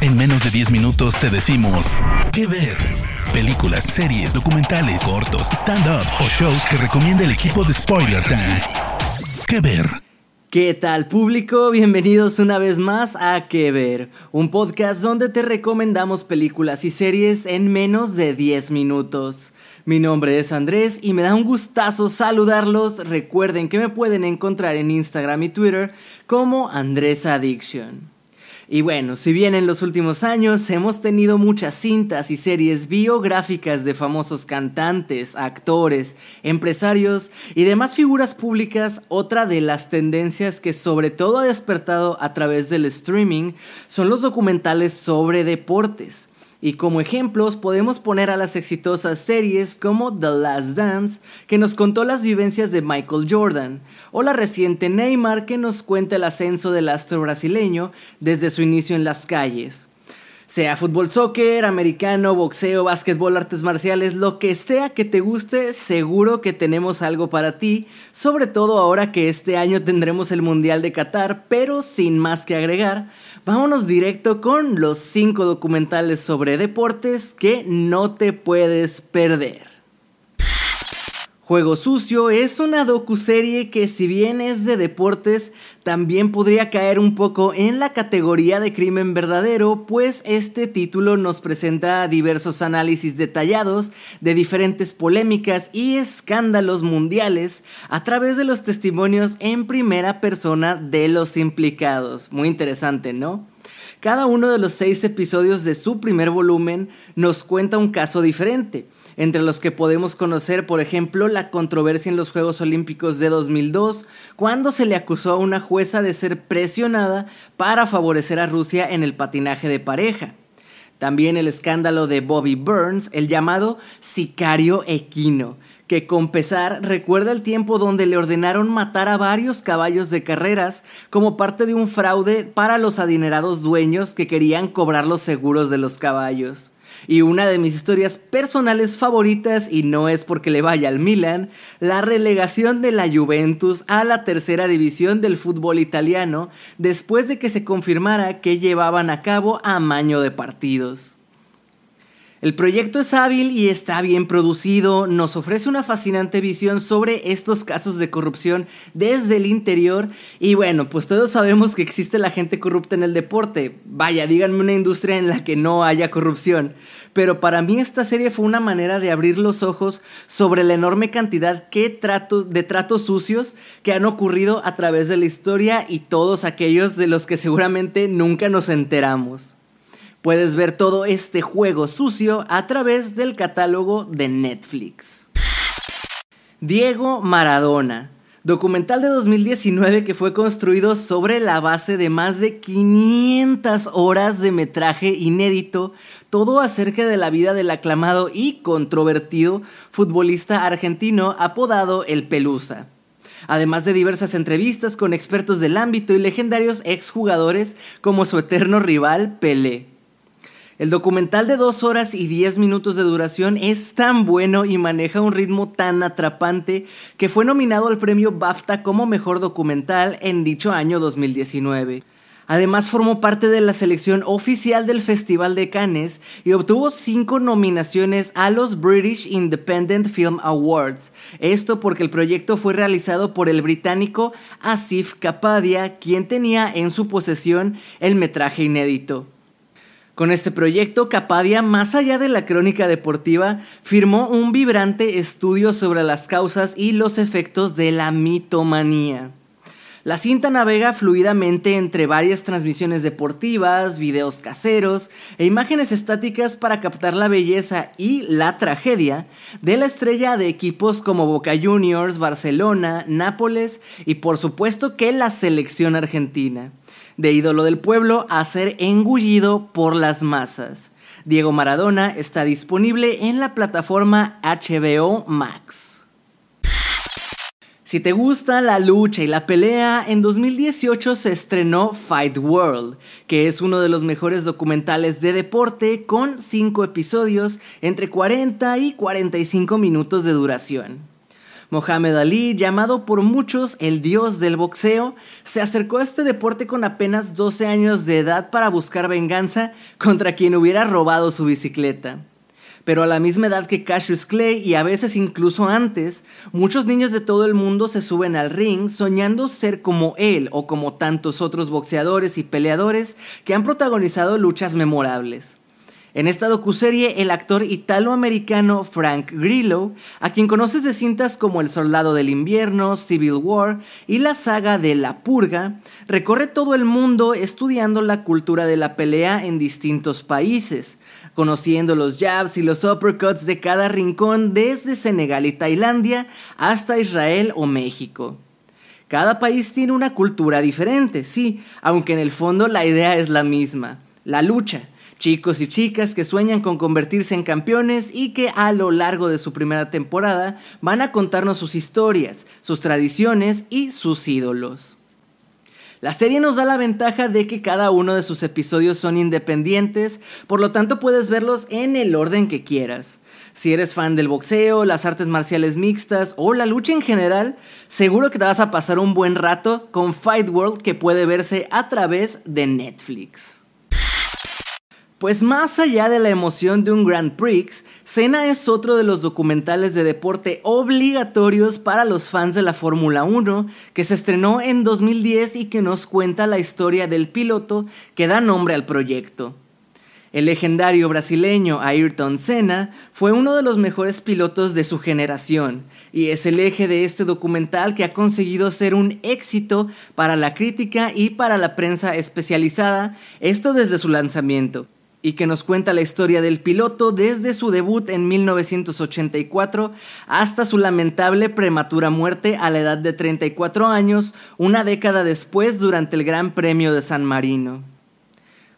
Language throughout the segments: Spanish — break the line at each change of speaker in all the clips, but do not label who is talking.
En menos de 10 minutos te decimos qué ver. Películas, series, documentales, cortos, stand-ups o shows que recomienda el equipo de Spoiler Time. ¿Qué ver?
¿Qué tal público? Bienvenidos una vez más a Que Ver, un podcast donde te recomendamos películas y series en menos de 10 minutos. Mi nombre es Andrés y me da un gustazo saludarlos. Recuerden que me pueden encontrar en Instagram y Twitter como Andrés Addiction. Y bueno, si bien en los últimos años hemos tenido muchas cintas y series biográficas de famosos cantantes, actores, empresarios y demás figuras públicas, otra de las tendencias que sobre todo ha despertado a través del streaming son los documentales sobre deportes. Y como ejemplos podemos poner a las exitosas series como The Last Dance, que nos contó las vivencias de Michael Jordan, o la reciente Neymar, que nos cuenta el ascenso del astro brasileño desde su inicio en las calles. Sea fútbol, soccer, americano, boxeo, básquetbol, artes marciales, lo que sea que te guste, seguro que tenemos algo para ti, sobre todo ahora que este año tendremos el Mundial de Qatar, pero sin más que agregar, vámonos directo con los 5 documentales sobre deportes que no te puedes perder. Juego Sucio es una docuserie que si bien es de deportes, también podría caer un poco en la categoría de crimen verdadero, pues este título nos presenta diversos análisis detallados de diferentes polémicas y escándalos mundiales a través de los testimonios en primera persona de los implicados. Muy interesante, ¿no? Cada uno de los seis episodios de su primer volumen nos cuenta un caso diferente entre los que podemos conocer, por ejemplo, la controversia en los Juegos Olímpicos de 2002, cuando se le acusó a una jueza de ser presionada para favorecer a Rusia en el patinaje de pareja. También el escándalo de Bobby Burns, el llamado sicario equino, que con pesar recuerda el tiempo donde le ordenaron matar a varios caballos de carreras como parte de un fraude para los adinerados dueños que querían cobrar los seguros de los caballos. Y una de mis historias personales favoritas, y no es porque le vaya al Milan, la relegación de la Juventus a la tercera división del fútbol italiano después de que se confirmara que llevaban a cabo amaño de partidos. El proyecto es hábil y está bien producido, nos ofrece una fascinante visión sobre estos casos de corrupción desde el interior y bueno, pues todos sabemos que existe la gente corrupta en el deporte. Vaya, díganme una industria en la que no haya corrupción. Pero para mí esta serie fue una manera de abrir los ojos sobre la enorme cantidad de tratos sucios que han ocurrido a través de la historia y todos aquellos de los que seguramente nunca nos enteramos. Puedes ver todo este juego sucio a través del catálogo de Netflix. Diego Maradona, documental de 2019 que fue construido sobre la base de más de 500 horas de metraje inédito, todo acerca de la vida del aclamado y controvertido futbolista argentino apodado El Pelusa además de diversas entrevistas con expertos del ámbito y legendarios exjugadores como su eterno rival Pelé. El documental de 2 horas y 10 minutos de duración es tan bueno y maneja un ritmo tan atrapante que fue nominado al premio BAFTA como mejor documental en dicho año 2019. Además formó parte de la selección oficial del Festival de Cannes y obtuvo cinco nominaciones a los British Independent Film Awards. Esto porque el proyecto fue realizado por el británico Asif Kapadia, quien tenía en su posesión el metraje inédito. Con este proyecto, Capadia, más allá de la crónica deportiva, firmó un vibrante estudio sobre las causas y los efectos de la mitomanía. La cinta navega fluidamente entre varias transmisiones deportivas, videos caseros e imágenes estáticas para captar la belleza y la tragedia de la estrella de equipos como Boca Juniors, Barcelona, Nápoles y por supuesto que la selección argentina de ídolo del pueblo a ser engullido por las masas. Diego Maradona está disponible en la plataforma HBO Max. Si te gusta la lucha y la pelea, en 2018 se estrenó Fight World, que es uno de los mejores documentales de deporte con 5 episodios entre 40 y 45 minutos de duración. Mohamed Ali, llamado por muchos el dios del boxeo, se acercó a este deporte con apenas 12 años de edad para buscar venganza contra quien hubiera robado su bicicleta. Pero a la misma edad que Cassius Clay y a veces incluso antes, muchos niños de todo el mundo se suben al ring soñando ser como él o como tantos otros boxeadores y peleadores que han protagonizado luchas memorables. En esta docuserie, el actor italoamericano Frank Grillo, a quien conoces de cintas como El Soldado del Invierno, Civil War y la saga de La Purga, recorre todo el mundo estudiando la cultura de la pelea en distintos países, conociendo los jabs y los uppercuts de cada rincón desde Senegal y Tailandia hasta Israel o México. Cada país tiene una cultura diferente, sí, aunque en el fondo la idea es la misma, la lucha Chicos y chicas que sueñan con convertirse en campeones y que a lo largo de su primera temporada van a contarnos sus historias, sus tradiciones y sus ídolos. La serie nos da la ventaja de que cada uno de sus episodios son independientes, por lo tanto puedes verlos en el orden que quieras. Si eres fan del boxeo, las artes marciales mixtas o la lucha en general, seguro que te vas a pasar un buen rato con Fight World que puede verse a través de Netflix. Pues más allá de la emoción de un Grand Prix, Cena es otro de los documentales de deporte obligatorios para los fans de la Fórmula 1, que se estrenó en 2010 y que nos cuenta la historia del piloto que da nombre al proyecto. El legendario brasileño Ayrton Senna fue uno de los mejores pilotos de su generación y es el eje de este documental que ha conseguido ser un éxito para la crítica y para la prensa especializada, esto desde su lanzamiento y que nos cuenta la historia del piloto desde su debut en 1984 hasta su lamentable prematura muerte a la edad de 34 años, una década después durante el Gran Premio de San Marino.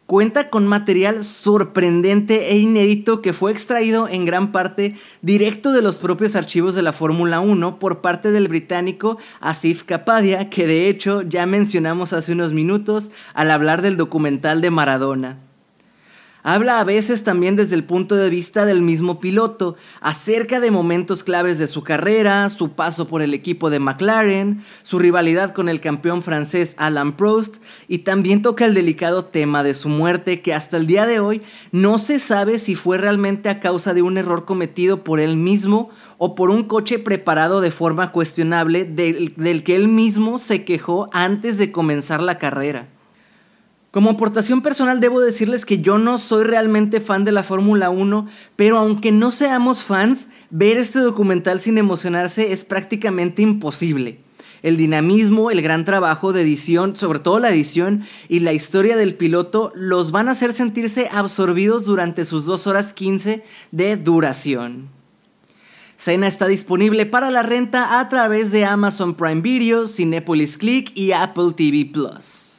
Cuenta con material sorprendente e inédito que fue extraído en gran parte directo de los propios archivos de la Fórmula 1 por parte del británico Asif Kapadia, que de hecho ya mencionamos hace unos minutos al hablar del documental de Maradona. Habla a veces también desde el punto de vista del mismo piloto, acerca de momentos claves de su carrera, su paso por el equipo de McLaren, su rivalidad con el campeón francés Alain Prost y también toca el delicado tema de su muerte que hasta el día de hoy no se sabe si fue realmente a causa de un error cometido por él mismo o por un coche preparado de forma cuestionable del, del que él mismo se quejó antes de comenzar la carrera. Como aportación personal debo decirles que yo no soy realmente fan de la Fórmula 1, pero aunque no seamos fans, ver este documental sin emocionarse es prácticamente imposible. El dinamismo, el gran trabajo de edición, sobre todo la edición y la historia del piloto los van a hacer sentirse absorbidos durante sus 2 horas 15 de duración. Cena está disponible para la renta a través de Amazon Prime Video, Cinepolis Click y Apple TV Plus.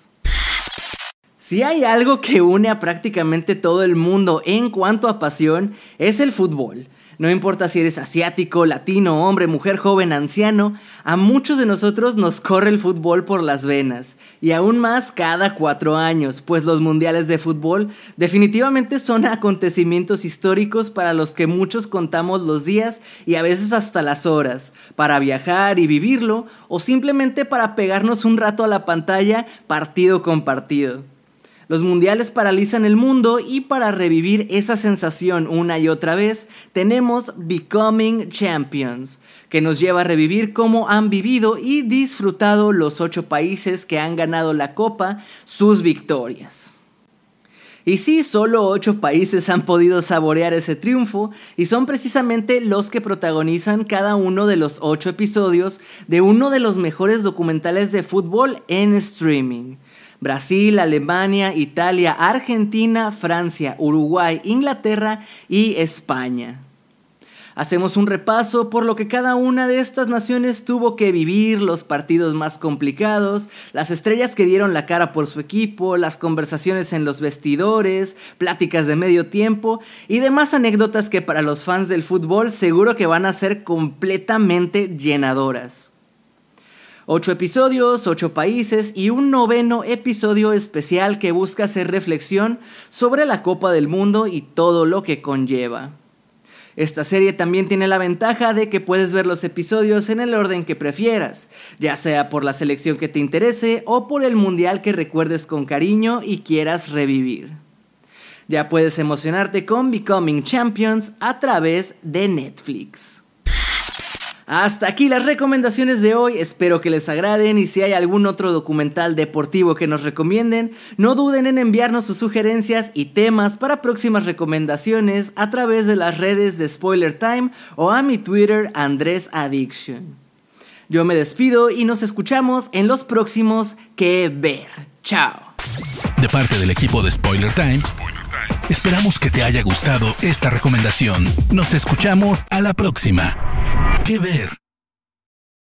Si hay algo que une a prácticamente todo el mundo en cuanto a pasión, es el fútbol. No importa si eres asiático, latino, hombre, mujer, joven, anciano, a muchos de nosotros nos corre el fútbol por las venas. Y aún más cada cuatro años, pues los mundiales de fútbol definitivamente son acontecimientos históricos para los que muchos contamos los días y a veces hasta las horas, para viajar y vivirlo, o simplemente para pegarnos un rato a la pantalla partido con partido. Los mundiales paralizan el mundo y para revivir esa sensación una y otra vez tenemos Becoming Champions, que nos lleva a revivir cómo han vivido y disfrutado los ocho países que han ganado la Copa sus victorias. Y sí, solo ocho países han podido saborear ese triunfo y son precisamente los que protagonizan cada uno de los ocho episodios de uno de los mejores documentales de fútbol en streaming. Brasil, Alemania, Italia, Argentina, Francia, Uruguay, Inglaterra y España. Hacemos un repaso por lo que cada una de estas naciones tuvo que vivir, los partidos más complicados, las estrellas que dieron la cara por su equipo, las conversaciones en los vestidores, pláticas de medio tiempo y demás anécdotas que para los fans del fútbol seguro que van a ser completamente llenadoras. Ocho episodios, ocho países y un noveno episodio especial que busca hacer reflexión sobre la Copa del Mundo y todo lo que conlleva. Esta serie también tiene la ventaja de que puedes ver los episodios en el orden que prefieras, ya sea por la selección que te interese o por el mundial que recuerdes con cariño y quieras revivir. Ya puedes emocionarte con Becoming Champions a través de Netflix. Hasta aquí las recomendaciones de hoy, espero que les agraden y si hay algún otro documental deportivo que nos recomienden, no duden en enviarnos sus sugerencias y temas para próximas recomendaciones a través de las redes de Spoiler Time o a mi Twitter Andrés Addiction. Yo me despido y nos escuchamos en los próximos Que Ver. Chao.
De parte del equipo de Spoiler Time, esperamos que te haya gustado esta recomendación. Nos escuchamos a la próxima. ¿Qué ver?